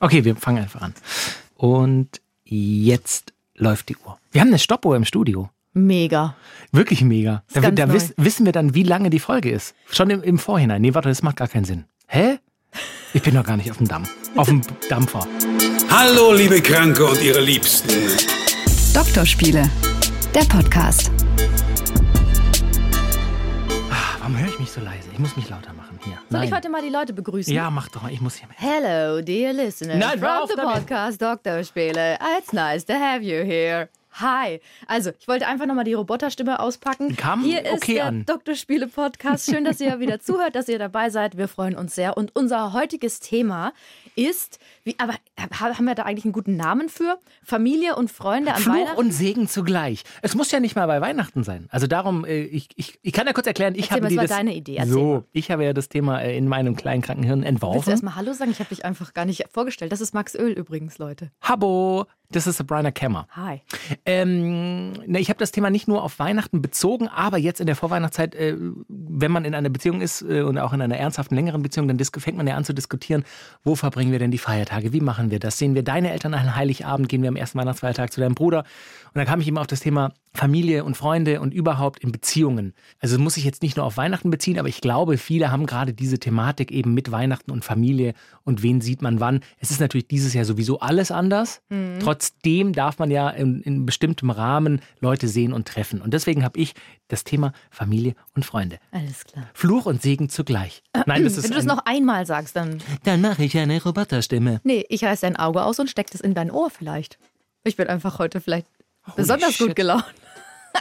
Okay, wir fangen einfach an. Und jetzt läuft die Uhr. Wir haben eine Stoppuhr im Studio. Mega. Wirklich mega. Ist Da, ganz da neu. wiss, wissen wir dann, wie lange die Folge ist. Schon im, im Vorhinein. Nee, warte, das macht gar keinen Sinn. Hä? Ich bin noch gar nicht auf dem Damm. Auf dem Dampfer. Hallo, liebe Kranke und ihre Liebsten. Doktorspiele, der Podcast. Ich mich so leise? Ich muss mich lauter machen. Hier. Soll ich Nein. heute mal die Leute begrüßen? Ja, mach doch mal. Ich muss hier mit. Hello, dear listeners Nein, from auf the damit. podcast Doktorspiele. It's nice to have you here. Hi. Also, ich wollte einfach nochmal die Roboterstimme auspacken. Kam Hier ist okay der an. Doktorspiele-Podcast. Schön, dass ihr wieder zuhört, dass ihr dabei seid. Wir freuen uns sehr. Und unser heutiges Thema ist, wie, aber haben wir da eigentlich einen guten Namen für? Familie und Freunde an Fluch Weihnachten? und Segen zugleich. Es muss ja nicht mal bei Weihnachten sein. Also darum, äh, ich, ich, ich kann ja kurz erklären, ich Erzähl habe mal, es war das, deine Idee. Erzähl so, mal. ich habe ja das Thema äh, in meinem kleinen Krankenhirn Willst du entworfen. erstmal Hallo sagen? Ich habe dich einfach gar nicht vorgestellt. Das ist Max Öl übrigens, Leute. Habo, das ist Sabrina Kemmer. Hi. Ähm, ne, ich habe das Thema nicht nur auf Weihnachten bezogen, aber jetzt in der Vorweihnachtszeit, äh, wenn man in einer Beziehung ist äh, und auch in einer ernsthaften, längeren Beziehung, dann fängt man ja an zu diskutieren, wo verbringen wir denn die Feiertage, wie machen wir das? Sehen wir deine Eltern an Heiligabend, gehen wir am ersten Weihnachtsfeiertag zu deinem Bruder? Und dann kam ich eben auf das Thema Familie und Freunde und überhaupt in Beziehungen. Also muss ich jetzt nicht nur auf Weihnachten beziehen, aber ich glaube, viele haben gerade diese Thematik eben mit Weihnachten und Familie und wen sieht man wann. Es ist natürlich dieses Jahr sowieso alles anders. Trotzdem darf man ja in, in bestimmtem Rahmen Leute sehen und treffen. Und deswegen habe ich das Thema Familie und Freunde. Alles klar. Fluch und Segen zugleich. Nein, das ist Wenn du das noch einmal sagst, dann. Dann mache ich eine Roboterstimme. Nee, ich reiß dein Auge aus und steck das in dein Ohr vielleicht. Ich bin einfach heute vielleicht besonders shit. gut gelaunt.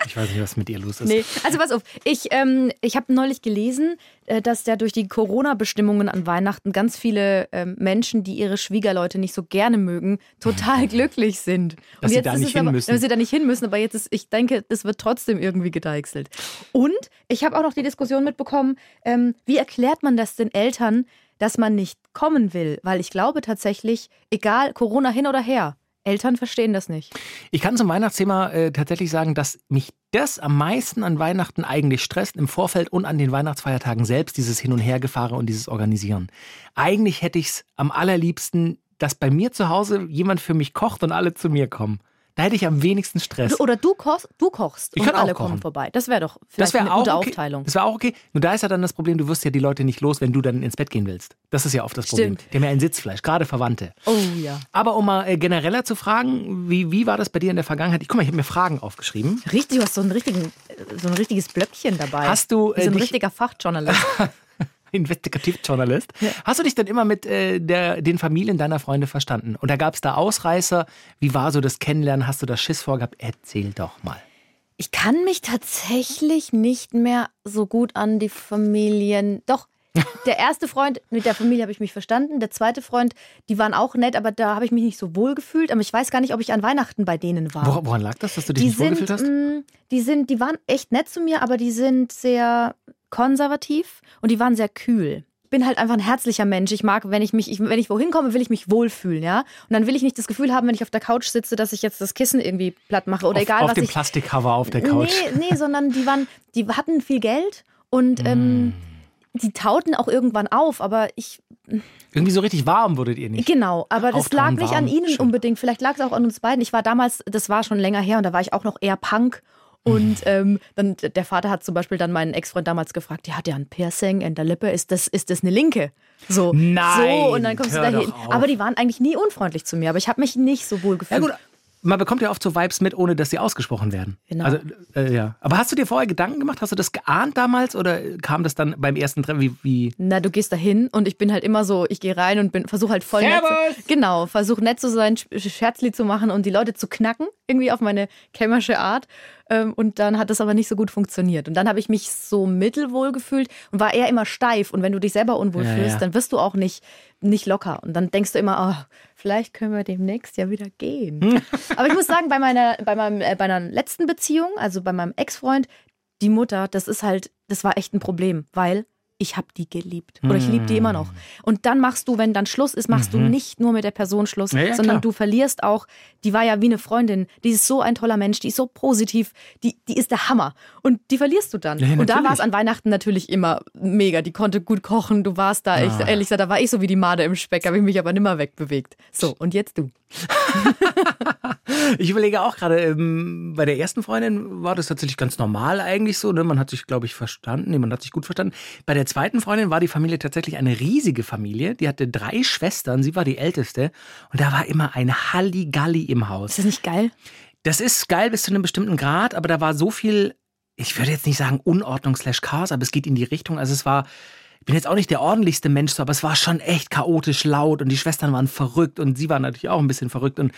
Ich weiß nicht, was mit ihr los ist. Nee, also pass auf. Ich, ähm, ich habe neulich gelesen, äh, dass ja durch die Corona-Bestimmungen an Weihnachten ganz viele ähm, Menschen, die ihre Schwiegerleute nicht so gerne mögen, total glücklich sind. Dass sie jetzt da ist nicht es hin aber, müssen. Dass sie da nicht hin müssen, aber jetzt ist, ich denke, das wird trotzdem irgendwie gedeichselt. Und ich habe auch noch die Diskussion mitbekommen, ähm, wie erklärt man das den Eltern, dass man nicht kommen will? Weil ich glaube tatsächlich, egal, Corona hin oder her, Eltern verstehen das nicht. Ich kann zum Weihnachtsthema äh, tatsächlich sagen, dass mich das am meisten an Weihnachten eigentlich stresst, im Vorfeld und an den Weihnachtsfeiertagen selbst, dieses Hin- und Hergefahre und dieses Organisieren. Eigentlich hätte ich es am allerliebsten, dass bei mir zu Hause jemand für mich kocht und alle zu mir kommen. Da hätte ich am wenigsten Stress. Oder du kochst, du kochst Ich und alle kommen vorbei. Das wäre doch Das vielleicht wäre eine auch gute okay. Aufteilung. Das wäre auch okay. Nur da ist ja dann das Problem, du wirst ja die Leute nicht los, wenn du dann ins Bett gehen willst. Das ist ja oft das Problem. Stimmt. Die haben ja ein Sitzfleisch, gerade Verwandte. Oh ja. Aber um mal äh, genereller zu fragen, wie, wie war das bei dir in der Vergangenheit? Ich, guck mal, ich habe mir Fragen aufgeschrieben. Richtig, du hast so, einen richtigen, äh, so ein richtiges Blöckchen dabei. Hast du, äh, so ein dich- richtiger Fachjournalist. Investigativjournalist. Hast du dich denn immer mit äh, der, den Familien deiner Freunde verstanden? Und da gab es da Ausreißer. Wie war so das Kennenlernen? Hast du da Schiss vorgehabt? Erzähl doch mal. Ich kann mich tatsächlich nicht mehr so gut an die Familien. Doch, der erste Freund, mit der Familie habe ich mich verstanden. Der zweite Freund, die waren auch nett, aber da habe ich mich nicht so wohl gefühlt. Aber ich weiß gar nicht, ob ich an Weihnachten bei denen war. Wor woran lag das, dass du dich die nicht wohlgefühlt hast? mh, die sind, die waren echt nett zu mir, aber die sind sehr konservativ und die waren sehr kühl. Ich bin halt einfach ein herzlicher Mensch. Ich mag, wenn ich mich, ich, wenn ich wohin komme, will ich mich wohlfühlen, ja. Und dann will ich nicht das Gefühl haben, wenn ich auf der Couch sitze, dass ich jetzt das Kissen irgendwie platt mache oder auf, egal auf was dem ich. Plastikcover auf der Couch. Nee, nee, sondern die waren, die hatten viel Geld und ähm, die tauten auch irgendwann auf, aber ich, Irgendwie so richtig warm wurdet ihr nicht. genau, aber das lag Auftauen nicht warm, an ihnen schön. unbedingt. Vielleicht lag es auch an uns beiden. Ich war damals, das war schon länger her und da war ich auch noch eher Punk. Und ähm, dann der Vater hat zum Beispiel dann meinen Ex-Freund damals gefragt, ja, hat ja ein Piercing in der Lippe, ist das, ist das eine Linke? So, Nein, so und dann kommst du da hin. Aber die waren eigentlich nie unfreundlich zu mir, aber ich habe mich nicht so wohl Ja gefühlt. gut, man bekommt ja oft so Vibes mit, ohne dass sie ausgesprochen werden. Genau. Also, äh, ja. Aber hast du dir vorher Gedanken gemacht? Hast du das geahnt damals oder kam das dann beim ersten Treffen? Wie, wie? Na, du gehst da hin und ich bin halt immer so, ich gehe rein und bin versuche halt voll nett Servus! zu, genau, versuche nett zu sein, Sch- Scherzli zu machen und die Leute zu knacken, irgendwie auf meine kämmersche Art. Ähm, Und dann hat das aber nicht so gut funktioniert. Und dann habe ich mich so mittelwohl gefühlt und war eher immer steif. Und wenn du dich selber unwohl Ja, fühlst, ja. dann wirst du auch nicht, nicht locker. Und dann denkst du immer, oh, vielleicht können wir demnächst ja wieder gehen. aber ich muss sagen, bei meiner, bei, meinem, äh, bei meiner letzten Beziehung, also bei meinem Ex-Freund, die Mutter, das ist halt, das war echt ein Problem, weil ich habe die geliebt oder ich liebe die immer noch. Und dann machst du, wenn dann Schluss ist, machst du nicht nur mit der Person Schluss, Ja, ja, sondern klar. du verlierst auch, die war ja wie eine Freundin, die ist so ein toller Mensch, die ist so positiv, die, die ist der Hammer. Und die verlierst du dann. Ja, und da war es an Weihnachten natürlich immer mega. Die konnte gut kochen, du warst da, ich, Ah. ehrlich gesagt, da war ich so wie die Made im Speck, habe ich mich aber nimmer wegbewegt. So, und jetzt du. Ich überlege auch gerade, ähm, bei der ersten Freundin war das tatsächlich ganz normal eigentlich so. Ne? Man hat sich, glaube ich, verstanden. Nee, man hat sich gut verstanden. Bei der zweiten Freundin war die Familie tatsächlich eine riesige Familie. Die hatte drei Schwestern, sie war die älteste. Und da war immer ein Halligalli im Haus. Ist das nicht geil? Das ist geil bis zu einem bestimmten Grad, aber da war so viel, ich würde jetzt nicht sagen Unordnung slash Chaos, aber es geht in die Richtung. Also es war, ich bin jetzt auch nicht der ordentlichste Mensch, so, aber es war schon echt chaotisch laut und die Schwestern waren verrückt und sie waren natürlich auch ein bisschen verrückt und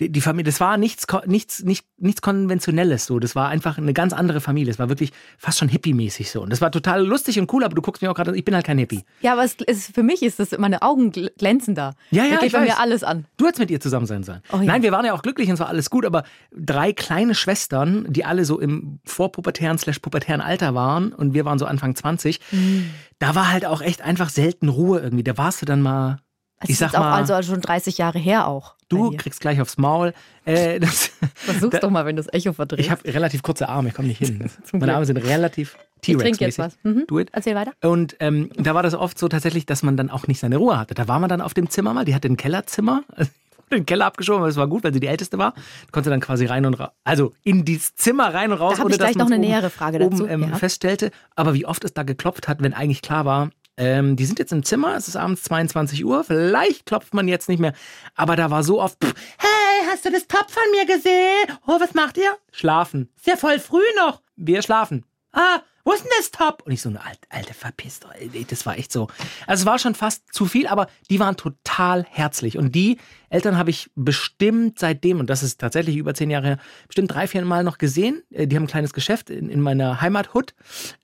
die, Familie, das war nichts, nichts, nicht, nichts Konventionelles so. Das war einfach eine ganz andere Familie. Es war wirklich fast schon hippie-mäßig so. Und das war total lustig und cool, aber du guckst mir auch gerade, ich bin halt kein Hippie. Ja, aber es, es, für mich ist das, meine Augen gl- glänzen da. Ja, ja, da geht ich bei mir alles an. Du hättest mit ihr zusammen sein sollen. Oh ja. Nein, wir waren ja auch glücklich und es war alles gut, aber drei kleine Schwestern, die alle so im vorpubertären slash pubertären Alter waren und wir waren so Anfang 20, Mhm. da war halt auch echt einfach selten Ruhe irgendwie. Da warst du dann mal, Das ich ist sag auch mal, also schon 30 Jahre her auch. du kriegst gleich aufs Maul. Äh, das, Versuch's da- doch mal, wenn du das Echo verdrehst. ich habe relativ kurze Arme, ich komme nicht hin. Meine. Arme sind relativ ich trinke jetzt was. Mhm. Do it. Erzähl weiter. Und ähm, da war das oft so tatsächlich, dass man dann auch nicht seine Ruhe hatte. Da war man dann auf dem Zimmer mal, die hatte ein Kellerzimmer, also den Keller abgeschoben, aber es war gut, weil sie die Älteste war. Konnte dann quasi rein und raus, also in dieses Zimmer rein und raus, Da ohne ich dass gleich noch eine oben, nähere Frage oben, dazu, ähm, ja. feststellte. Aber wie oft es da geklopft hat, wenn eigentlich klar war, ähm, die sind jetzt im Zimmer, es ist abends 22 Uhr, vielleicht klopft man jetzt nicht mehr. Aber da war so oft, pff, hey, hast du das Top von mir gesehen? Oh, was macht ihr? Schlafen. Ist ja voll früh noch. Wir schlafen. Ah, wo ist denn das Top? Und ich so, eine alte, alte verpisst Das war echt so. Also es war schon fast zu viel, aber die waren total herzlich. Und die Eltern habe ich bestimmt seitdem, und das ist tatsächlich über zehn Jahre her, bestimmt drei, vier Mal noch gesehen. Äh, Die haben ein kleines Geschäft in, in meiner Heimathut.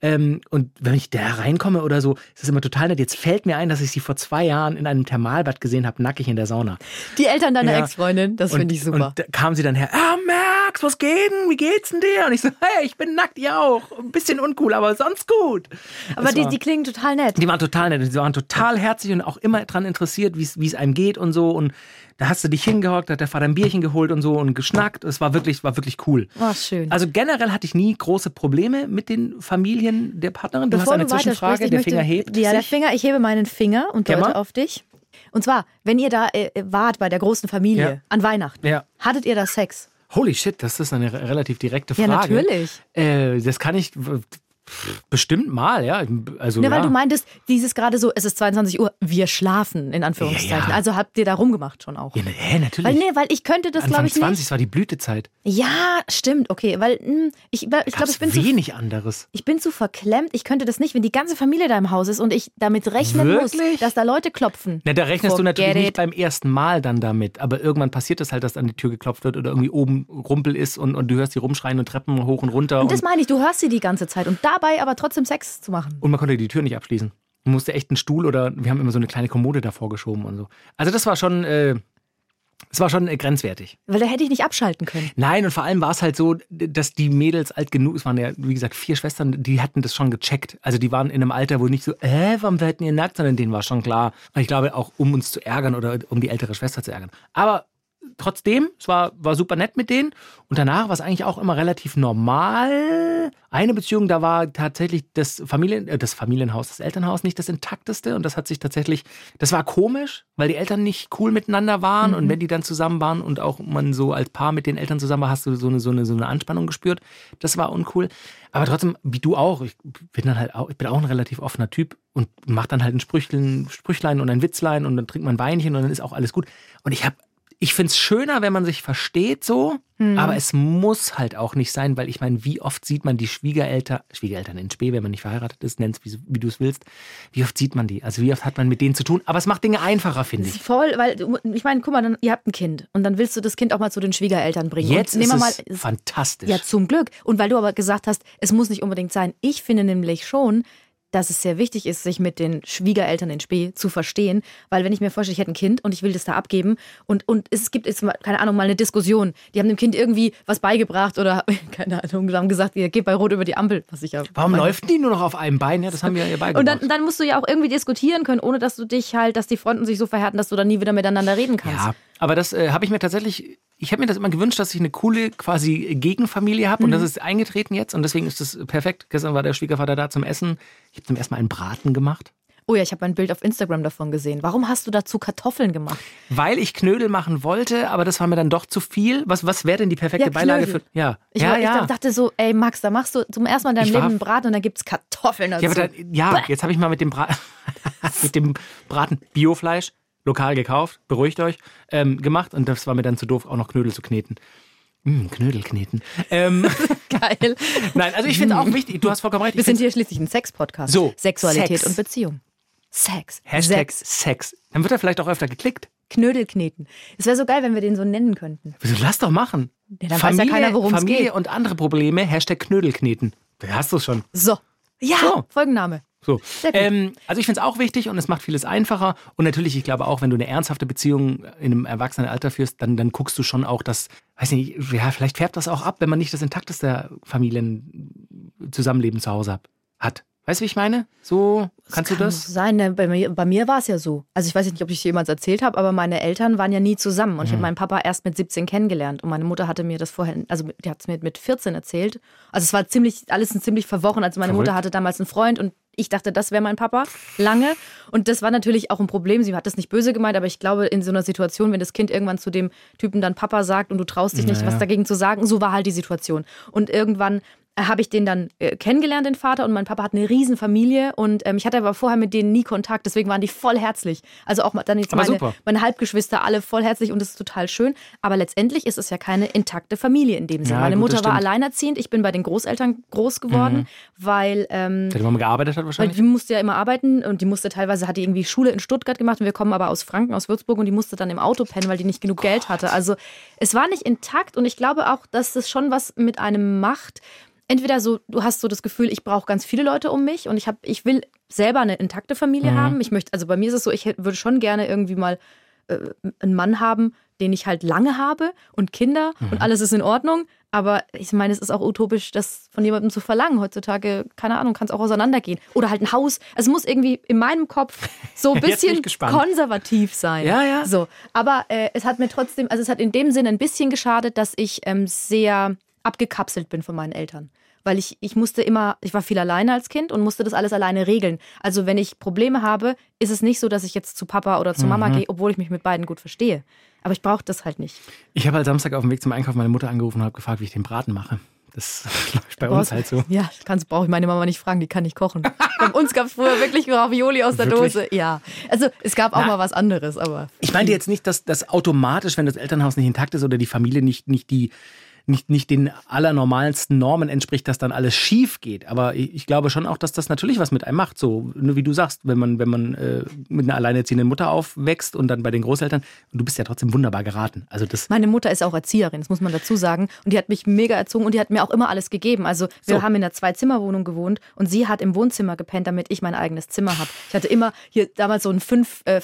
Ähm, und wenn ich da reinkomme oder so, ist das immer total nett. Jetzt fällt mir ein, dass ich sie vor zwei Jahren in einem Thermalbad gesehen habe, nackig in der Sauna. Die Eltern deiner Ja. Ex-Freundin, das finde ich super. Und da kam sie dann her, ah, Max, was geht denn? Wie geht's denn dir? Und ich so, hey, ich bin nackt, ihr auch. Ein bisschen uncool, aber sonst gut. Aber die, war- die klingen total nett. die waren total nett. Die waren total herzlich und auch immer dran interessiert, wie es- einem geht und so. Und da hast du dich hingehockt, da hat der Vater ein Bierchen geholt und so und geschnackt. Es war wirklich, war wirklich cool. Oh, schön. Also generell hatte ich nie große Probleme mit den Familien der Partnerin. Du hast eine Zwischenfrage, weitersprichst, ich der möchte- Finger hebt Ja, der. Finger, ich hebe meinen Finger und deute auf dich. Und zwar, wenn ihr da äh, wart bei der großen Familie Ja. an Weihnachten, Ja. hattet ihr da Sex? Holy shit, das ist eine re- relativ direkte Ja, Frage. natürlich. Äh, das kann ich bestimmt mal, ja. Also, Ne, ja. weil du meintest, dieses gerade so, es ist 22 Uhr, wir schlafen, in Anführungszeichen. Ja, ja. Also habt ihr da rumgemacht schon auch. ja, ne, hä, natürlich. Weil, nee, weil ich könnte das, glaube ich, 20, nicht. es war die Blütezeit. Ja, stimmt, okay. Weil hm, ich, ich glaube, ich bin zu wenig anderes. Ich bin zu verklemmt. Ich könnte das nicht, wenn die ganze Familie da im Haus ist und ich damit rechnen muss, Wirklich? dass da Leute klopfen. Na, da rechnest du natürlich nicht beim ersten Mal dann damit, aber irgendwann passiert es halt, dass an die Tür geklopft wird oder irgendwie oben Rumpel ist und, und du hörst die rumschreien und Treppen hoch und runter. Und Und, das meine ich, du hörst sie die ganze Zeit und dabei aber trotzdem Sex zu machen. und man konnte die Tür nicht abschließen. Man musste echt einen Stuhl oder wir haben immer so eine kleine Kommode davor geschoben und so. Also das war schon, äh, es war schon äh, grenzwertig. Weil da hätte ich nicht abschalten können. Nein, und vor allem war es halt so, dass die Mädels alt genug, es waren ja, wie gesagt, vier Schwestern, die hatten das schon gecheckt. Also die waren in einem Alter, wo nicht so, äh, warum werden ihr nackt, sondern denen war schon klar. Und ich glaube auch, um uns zu ärgern oder um die ältere Schwester zu ärgern. Aber trotzdem, es war, war super nett mit denen. Und danach war es eigentlich auch immer relativ normal. Eine Beziehung, da war tatsächlich das, Familien, äh, das Familienhaus, das Elternhaus nicht das intakteste. Und das hat sich tatsächlich, das war komisch, weil die Eltern nicht cool miteinander waren. Und wenn die dann zusammen waren und auch man so als Paar mit den Eltern zusammen war, hast du so eine, so eine, so eine Anspannung gespürt. Das war uncool. Aber trotzdem, wie du auch, ich bin dann halt auch, ich bin auch ein relativ offener Typ und mach dann halt ein Sprüchlein, Sprüchlein und ein Witzlein und dann trinkt man ein Weinchen und dann ist auch alles gut. Und ich habe ich find's schöner, wenn man sich versteht so, aber es muss halt auch nicht sein, weil ich meine, wie oft sieht man die Schwiegereltern, Schwiegereltern in Spee, wenn man nicht verheiratet ist, nenn's wie, wie du es willst, wie oft sieht man die? Also wie oft hat man mit denen zu tun? Aber es macht Dinge einfacher, finde ich. voll, weil, ich meine, guck mal, dann, ihr habt ein Kind und dann willst du das Kind auch mal zu den Schwiegereltern bringen. Jetzt und ist nehmen wir es mal, fantastisch. Ja, zum Glück. Und weil du aber gesagt hast, es muss nicht unbedingt sein. Ich finde nämlich schon, dass es sehr wichtig ist, sich mit den Schwiegereltern in Spee zu verstehen. Weil wenn ich mir vorstelle, ich hätte ein Kind und ich will das da abgeben und, und es gibt jetzt, mal, keine Ahnung, mal eine Diskussion. Die haben dem Kind irgendwie was beigebracht oder, keine Ahnung, haben gesagt, ihr geht bei Rot über die Ampel, was ich ja. Warum meine. läuft die nur noch auf einem Bein? Ja, das haben wir ja beigebracht. Und dann, dann musst du ja auch irgendwie diskutieren können, ohne dass du dich halt, dass die Fronten sich so verhärten, dass du dann nie wieder miteinander reden kannst. Ja, aber das äh, habe ich mir tatsächlich, ich habe mir das immer gewünscht, dass ich eine coole quasi Gegenfamilie habe und das ist eingetreten jetzt und deswegen ist das perfekt. Gestern war der Schwiegervater da zum Essen. Ich habe zum ersten Mal einen Braten gemacht, Oh ja, ich habe ein Bild auf Instagram davon gesehen. Warum hast du dazu Kartoffeln gemacht? weil ich Knödel machen wollte, aber das war mir dann doch zu viel. Was, was wäre denn die perfekte Ja, Beilage für. Ja, Ich, ja, war- ja. ich dachte so, ey Max, da machst du zum ersten Mal in deinem Ich Leben einen Braten und dann gibt's Kartoffeln dazu. Ja, dann, ja jetzt habe ich mal mit dem, Bra mit dem Braten Biofleisch, lokal gekauft, beruhigt euch, ähm, gemacht und das war mir dann zu doof, auch noch Knödel zu kneten. Mm, Knödel kneten. Ähm, Geil. nein, also ich finde es auch wichtig, du hast vollkommen recht. Wir sind hier schließlich ein Sex-Podcast. So, Sexualität Sex. und Beziehung. Sex. Hashtag Sex. Sex. Dann wird er vielleicht auch öfter geklickt. Knödel kneten. Es wäre so geil, wenn wir den so nennen könnten. Wieso, Lass doch machen. Ja, dann weiß ja keiner, worum es Familie geht. und andere Probleme, Hashtag Knödel kneten. Da hast du es schon. So. Ja, So. Folgenname. So. Ähm, also ich finde es auch wichtig und es macht vieles einfacher. Und natürlich, ich glaube auch, wenn du eine ernsthafte Beziehung in einem Erwachsenenalter führst, dann, dann guckst du schon auch, dass, weiß nicht, ja, vielleicht färbt das auch ab, wenn man nicht das intakteste Familienzusammenleben zu Hause hat-. Weißt du, wie ich meine? So, kannst Kann du das? sein, ne? bei mir, bei mir war es ja so. Also ich weiß nicht, ob ich es jemals erzählt habe, aber meine Eltern waren ja nie zusammen und ich Mhm. habe meinen Papa erst mit 17 kennengelernt und meine Mutter hatte mir das vorher, also die hat es mir mit 14 erzählt. Also es war ziemlich, alles ein ziemlich verworren. Also meine Verrückt. Mutter hatte damals einen Freund und ich dachte, das wäre mein Papa lange und das war natürlich auch ein Problem. Sie hat das nicht böse gemeint, aber ich glaube in so einer Situation, wenn das Kind irgendwann zu dem Typen dann Papa sagt und du traust dich nicht, Naja. was dagegen zu sagen, so war halt die Situation. Und irgendwann habe ich den dann äh, kennengelernt, den Vater, und mein Papa hat eine riesen Familie und ähm, ich hatte aber vorher mit denen nie Kontakt, deswegen waren die voll herzlich. Also auch dann jetzt Aber meine, super. meine Halbgeschwister alle voll herzlich und das ist total schön. Aber letztendlich ist es ja keine intakte Familie in dem Sinne. Ja, meine gut, Mutter war. Mhm. alleinerziehend, ich bin bei den Großeltern groß geworden, weil ähm, Seit man gearbeitet hat weil wahrscheinlich? die musste ja immer arbeiten und die musste teilweise, hat die irgendwie Schule in Stuttgart gemacht und wir kommen aber aus Franken, aus Würzburg und die musste dann im Auto pennen, weil die nicht genug Geld hatte. Also es war nicht intakt und ich glaube auch, dass das schon was mit einem macht. Entweder so, du hast so das Gefühl, ich brauche ganz viele Leute um mich und ich habe, ich will selber eine intakte Familie haben. Ich möchte, also bei mir ist es so, ich würde schon gerne irgendwie mal äh, einen Mann haben, den ich halt lange habe und Kinder und alles ist in Ordnung. Aber ich meine, es ist auch utopisch, das von jemandem zu verlangen. Heutzutage, keine Ahnung, kann es auch auseinandergehen. Oder halt ein Haus. Es muss irgendwie in meinem Kopf so ein bisschen konservativ sein. Ja, ja. So. Aber äh, es hat mir trotzdem, also es hat in dem Sinne ein bisschen geschadet, dass ich ähm, sehr abgekapselt bin von meinen Eltern. Weil ich, ich musste immer, ich war viel alleine als Kind und musste das alles alleine regeln. Also wenn ich Probleme habe, ist es nicht so, dass ich jetzt zu Papa oder zu Mhm. Mama gehe, obwohl ich mich mit beiden gut verstehe. Aber ich brauche das halt nicht. Ich habe halt Samstag auf dem Weg zum Einkauf meine Mutter angerufen und habe gefragt, wie ich den Braten mache. Das läuft bei uns halt so. Ja, kannst brauche ich meine Mama nicht fragen, die kann nicht kochen. bei uns gab es früher wirklich Ravioli aus der Wirklich? Dose. Ja. Also es gab auch Na. mal was anderes, aber. Ich meinte jetzt nicht, dass das automatisch, wenn das Elternhaus nicht intakt ist oder die Familie nicht, nicht die nicht, nicht den allernormalsten Normen entspricht, dass dann alles schief geht. Aber ich, glaube schon auch, dass das natürlich was mit einem macht. So, nur wie du sagst, wenn man, wenn man äh, mit einer alleinerziehenden Mutter aufwächst und dann bei den Großeltern, und du bist ja trotzdem wunderbar geraten. Also das, Meine Mutter ist auch Erzieherin, das muss man dazu sagen. Und die hat mich mega erzogen und die hat mir auch immer alles gegeben. Also wir So. haben in einer Zwei-Zimmer-Wohnung gewohnt und sie hat im Wohnzimmer gepennt, damit ich mein eigenes Zimmer habe. Ich hatte immer hier damals so einen 5 äh,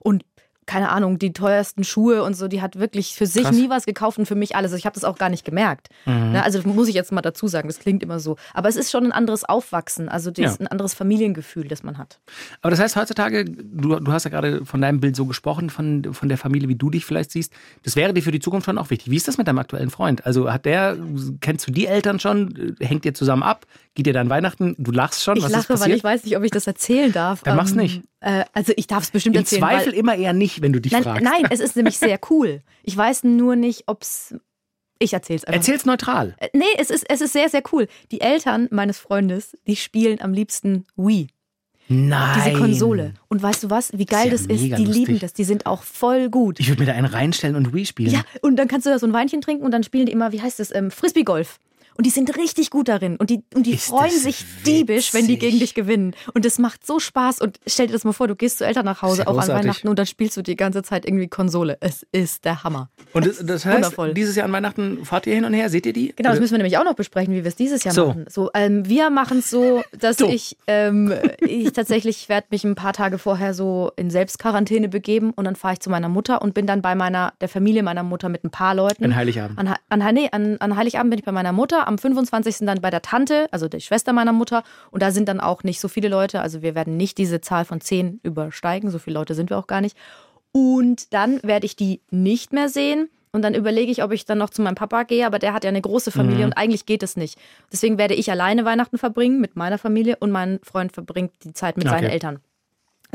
und keine Ahnung, die teuersten Schuhe und so, die hat wirklich für sich Krass. Mhm. nie was gekauft und für mich alles. Ich habe das auch gar nicht gemerkt. Ne, also muss ich jetzt mal dazu sagen, das klingt immer so. Aber es ist schon ein anderes Aufwachsen, also das Ja. ist ein anderes Familiengefühl, das man hat. aber das heißt heutzutage, du, du hast ja gerade von deinem Bild so gesprochen, von, von der Familie, wie du dich vielleicht siehst. Das wäre dir für die Zukunft schon auch wichtig. Wie ist das mit deinem aktuellen Freund? Also hat der, kennst du die Eltern schon? Hängt ihr zusammen ab? Geht ihr dann Weihnachten? Du lachst schon? Ich was lache, weil ich weiß nicht, ob ich das erzählen darf. Dann mach's nicht. Äh, also ich darf es bestimmt Im erzählen. Zweifel weil, immer eher nicht, wenn du dich nein, fragst. nein, es ist nämlich sehr cool. Ich weiß nur nicht, ob es. Ich erzähl's einfach. Erzähl's neutral. Äh, Nee, es ist, es ist sehr, sehr cool. Die Eltern meines Freundes, die spielen am liebsten Wii, Nein. diese Konsole. Und weißt du was, wie geil Das das ist ist? ja Die mega lieben lustig. das, die sind auch voll gut. Ich würde mir da einen reinstellen und Wii spielen. Ja, und dann kannst du da so ein Weinchen trinken und dann spielen die immer, wie heißt das, ähm, Frisbee-Golf. Und die sind richtig gut darin. Und die, und die Ist freuen sich diebisch, wenn die witzig. gegen dich gewinnen. Und das macht so Spaß. Und stell dir das mal vor, du gehst zu Eltern nach Hause, auch an großartig. Weihnachten, und dann spielst du die ganze Zeit irgendwie Konsole. Es ist der Hammer. Und das, das heißt, Wundervoll. dieses Jahr an Weihnachten fahrt ihr hin und her? Seht ihr die? Genau, das müssen wir nämlich auch noch besprechen, wie wir es dieses Jahr So. machen. So, ähm, wir machen es so, dass So. ich, ähm, ich tatsächlich werde mich ein paar Tage vorher so in Selbstquarantäne begeben und dann fahre ich zu meiner Mutter und bin dann bei meiner, der Familie meiner Mutter mit ein paar Leuten. An Heiligabend. An, an, nee, an, an Heiligabend bin ich bei meiner Mutter, am 25. dann bei der Tante, also der Schwester meiner Mutter. Und da sind dann auch nicht so viele Leute. Also wir werden nicht diese Zahl von 10 übersteigen. So viele Leute sind wir auch gar nicht. Und dann werde ich die nicht mehr sehen. Und dann überlege ich, ob ich dann noch zu meinem Papa gehe, aber der hat ja eine große Familie Mhm. und eigentlich geht es nicht. Deswegen werde ich alleine Weihnachten verbringen mit meiner Familie und mein Freund verbringt die Zeit mit seinen Okay. Eltern.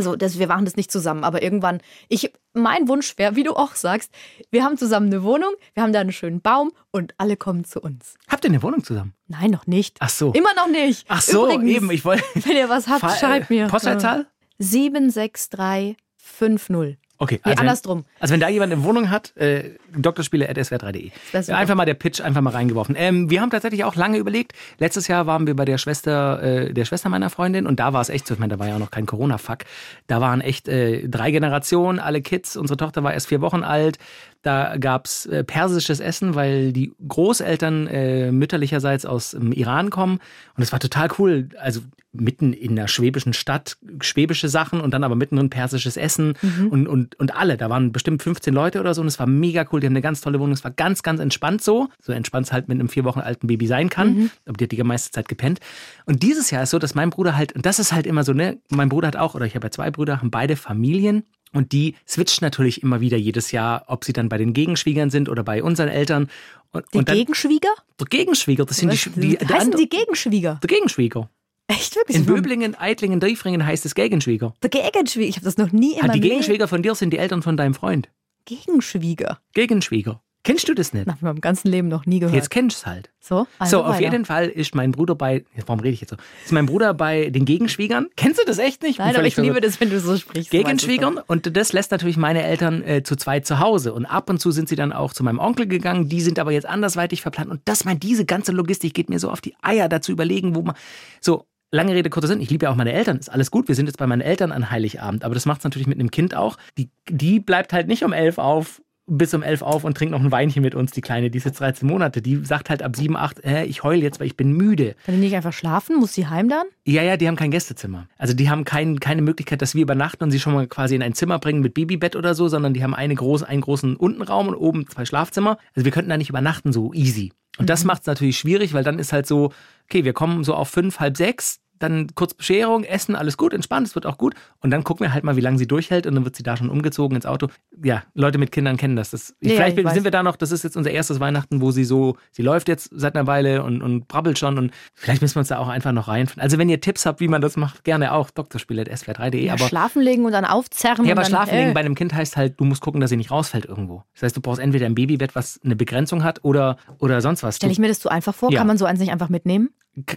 Also das, wir machen das nicht zusammen, aber irgendwann, ich, mein Wunsch wäre, wie du auch sagst, wir haben zusammen eine Wohnung, wir haben da einen schönen Baum und alle kommen zu uns. Habt ihr eine Wohnung zusammen? Nein, noch nicht. Ach so. Immer noch nicht. Ach so, Übrigens, eben. Ich wollte. Wenn ihr was habt, schreibt mir. Postleitzahl? 76350. Okay, Nee, also, andersrum. Wenn, also wenn da jemand eine Wohnung hat, äh, drspiele.swr3.de. wär super. Einfach mal der Pitch einfach mal reingeworfen. Ähm, wir haben tatsächlich auch lange überlegt. Letztes Jahr waren wir bei der Schwester, äh, der Schwester meiner Freundin und da war es echt so, ich meine, da war ja auch noch kein Corona-Fuck. Da waren echt äh, drei Generationen, alle Kids. Unsere Tochter war erst vier Wochen alt. Da gab's äh, persisches Essen, weil die Großeltern äh, mütterlicherseits aus dem Iran kommen. Und es war total cool. Also mitten in einer schwäbischen Stadt, schwäbische Sachen und dann aber mitten ein persisches Essen und, und, und alle. Da waren bestimmt 15 Leute oder so und es war mega cool. Die haben eine ganz tolle Wohnung. Es war ganz, ganz entspannt so. So entspannt es halt mit einem vier Wochen alten Baby sein kann. Aber die hat die meiste Zeit gepennt. Und dieses Jahr ist so, dass mein Bruder halt, und das ist halt immer so, ne, mein Bruder hat auch, oder ich habe ja zwei Brüder, haben beide Familien. Und die switchen natürlich immer wieder jedes Jahr, ob sie dann bei den Gegenschwiegern sind oder bei unseren Eltern. Und, Die und dann, Gegenschwieger? der Gegenschwieger, das sind die, Was? Sch- die, der heißen die Gegenschwieger? der Gegenschwieger. Echt wirklich? In Böblingen, Eitlingen, Diefringen heißt es Gegenschwieger. Der Gegenschwieger. Ich habe das noch nie in Ah, die meinem. Gegenschwieger von dir sind die Eltern von deinem Freund. Gegenschwieger. Gegenschwieger. Kennst du das nicht? Nach meinem ganzen Leben noch nie gehört. Jetzt kennst du es halt. so, also so, auf weiter. jeden Fall ist mein Bruder bei. Warum rede ich jetzt so? Ist mein Bruder bei den Gegenschwiegern? Kennst du das echt nicht? Nein, aber ich liebe das, wenn du so sprichst. Gegenschwiegern und das lässt natürlich meine Eltern äh, zu zweit zu Hause und ab und zu sind sie dann auch zu meinem Onkel gegangen, die sind aber jetzt andersweitig verplant und das meint diese ganze Logistik geht mir so auf die Eier dazu überlegen, wo man so lange Rede kurzer Sinn, ich liebe ja auch meine Eltern, ist alles gut, wir sind jetzt bei meinen Eltern an Heiligabend, aber das macht es natürlich mit einem Kind auch, die, die bleibt halt nicht um elf auf bis um elf auf und trinkt noch ein Weinchen mit uns, die Kleine, die ist jetzt 13 Monate. Die sagt halt ab sieben, acht, äh, ich heul jetzt, weil ich bin müde. Kann die nicht einfach schlafen? Muss sie heim dann? Ja, ja, die haben kein Gästezimmer. Also die haben kein, keine Möglichkeit, dass wir übernachten und sie schon mal quasi in ein Zimmer bringen mit Babybett oder so, sondern die haben eine große, einen großen Untenraum und oben zwei Schlafzimmer. Also wir könnten da nicht übernachten so easy. Und das macht es natürlich schwierig, weil dann ist halt so, okay, wir kommen so auf fünf, halb sechs, dann kurz Bescherung, Essen, alles gut, entspannt, es wird auch gut. Und dann gucken wir halt mal, wie lange sie durchhält und dann wird sie da schon umgezogen ins Auto. Ja, Leute mit Kindern kennen das. das Ja, vielleicht ich weiß. sind wir da noch, das ist jetzt unser erstes Weihnachten, wo sie so, sie läuft jetzt seit einer Weile und, und brabbelt schon und vielleicht müssen wir uns da auch einfach noch reinfinden. Also wenn ihr Tipps habt, wie man das macht, gerne auch drspiele.swr3.de. Ja, aber schlafen legen und dann aufzerren. ja, aber dann, schlafen legen äh, bei einem Kind heißt halt, du musst gucken, dass sie nicht rausfällt irgendwo. Das heißt, du brauchst entweder ein Babybett, was eine Begrenzung hat oder, oder sonst was. Stelle ich mir das so einfach vor? Ja. Kann man so eins nicht einfach mitnehmen?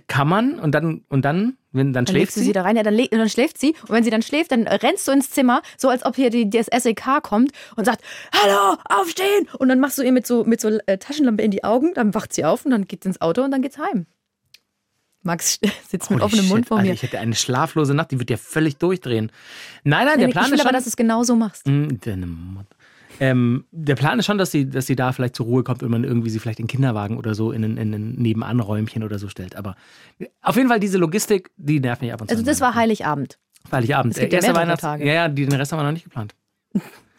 Kann man und dann, und dann, wenn, dann, Dann schläft du sie da rein, ja, dann, dann schläft sie. Und wenn sie dann schläft, dann rennst du ins Zimmer, so als ob hier die, das SEK kommt und sagt, hallo, aufstehen! Und dann machst du ihr mit so, mit so äh, Taschenlampe in die Augen, dann wacht sie auf und dann geht sie ins Auto und dann geht's heim. Max sitzt mit Holy offenem Mund shit, vor Alter, mir. ich hätte eine schlaflose Nacht, die wird ja völlig durchdrehen. Nein, nein, der Plan ich will ist aber, schon, dass du es genau so machst. Mm, deine Mutter. Ähm, der Plan ist schon, dass sie, dass sie da vielleicht zur Ruhe kommt und man irgendwie sie vielleicht in Kinderwagen oder so in ein, in ein Nebenanräumchen oder so stellt. Aber auf jeden Fall diese Logistik, die nervt mich ab und zu. Also das war Heiligabend. Heiligabend. Es gibt Äh, ja erste mehrere Weihnachts Tage. Ja, ja, die, den Rest haben wir noch nicht geplant.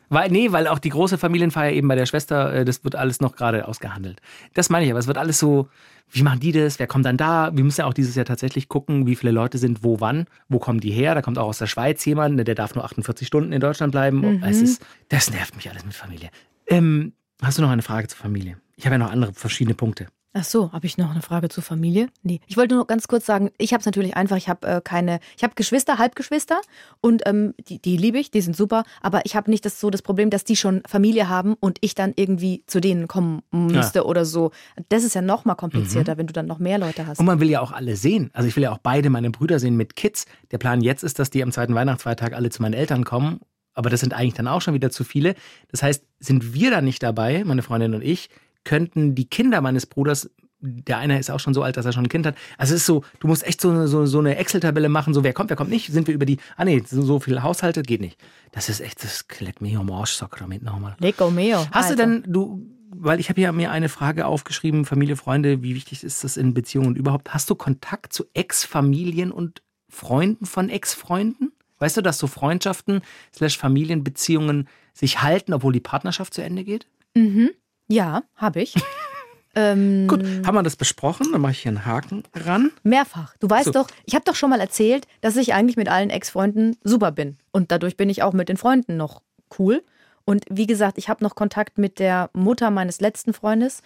Weil, nee, weil auch die große Familienfeier eben bei der Schwester, äh, das wird alles noch gerade ausgehandelt. Das meine ich aber. Es wird alles so, wie machen die das? Wer kommt dann da? Wir müssen ja auch dieses Jahr tatsächlich gucken, wie viele Leute sind wo wann. Wo kommen die her? Da kommt auch aus der Schweiz jemand, ne, der darf nur 48 Stunden in Deutschland bleiben. Mhm. Es ist, das nervt mich alles mit Familie. Ähm, hast du noch eine Frage zur Familie? Ich habe ja noch andere verschiedene Punkte. Ach so, habe ich noch eine Frage zur Familie? Nee. Ich wollte nur ganz kurz sagen, ich habe es natürlich einfach, ich habe äh, keine, ich habe Geschwister, Halbgeschwister und ähm, die, die liebe ich, die sind super, aber ich habe nicht das, so das Problem, dass die schon Familie haben und ich dann irgendwie zu denen kommen müsste oder so. Das ist ja noch mal komplizierter, wenn du dann noch mehr Leute hast. Und man will ja auch alle sehen. Also ich will ja auch beide meine Brüder sehen mit Kids. Der Plan jetzt ist, dass die am zweiten Weihnachtsfeiertag alle zu meinen Eltern kommen. Aber das sind eigentlich dann auch schon wieder zu viele. Das heißt, sind wir da nicht dabei, meine Freundin und ich, könnten die Kinder meines Bruders der eine ist auch schon so alt, dass er schon ein Kind hat. Also es ist so, du musst echt so eine, so, so eine Excel-Tabelle machen, so wer kommt, wer kommt nicht. Sind wir über die, ah nee, so, so viele Haushalte, geht nicht. Das ist echt, das kleckt mir am Arsch, Sakrament nochmal. Lego mio. Hast du denn, du, weil ich habe hier mir eine Frage aufgeschrieben, Familie, Freunde, wie wichtig ist das in Beziehungen und überhaupt? Hast du Kontakt zu Ex-Familien und Freunden von Ex-Freunden? Weißt du, dass so Freundschaften slash Familienbeziehungen sich halten, obwohl die Partnerschaft zu Ende geht? Mhm. Ja, habe ich. ähm, Gut, haben wir das besprochen? Dann mache ich hier einen Haken ran. Mehrfach. Du weißt So. doch, ich habe doch schon mal erzählt, dass ich eigentlich mit allen Ex-Freunden super bin. Und dadurch bin ich auch mit den Freunden noch cool. Und wie gesagt, ich habe noch Kontakt mit der Mutter meines letzten Freundes.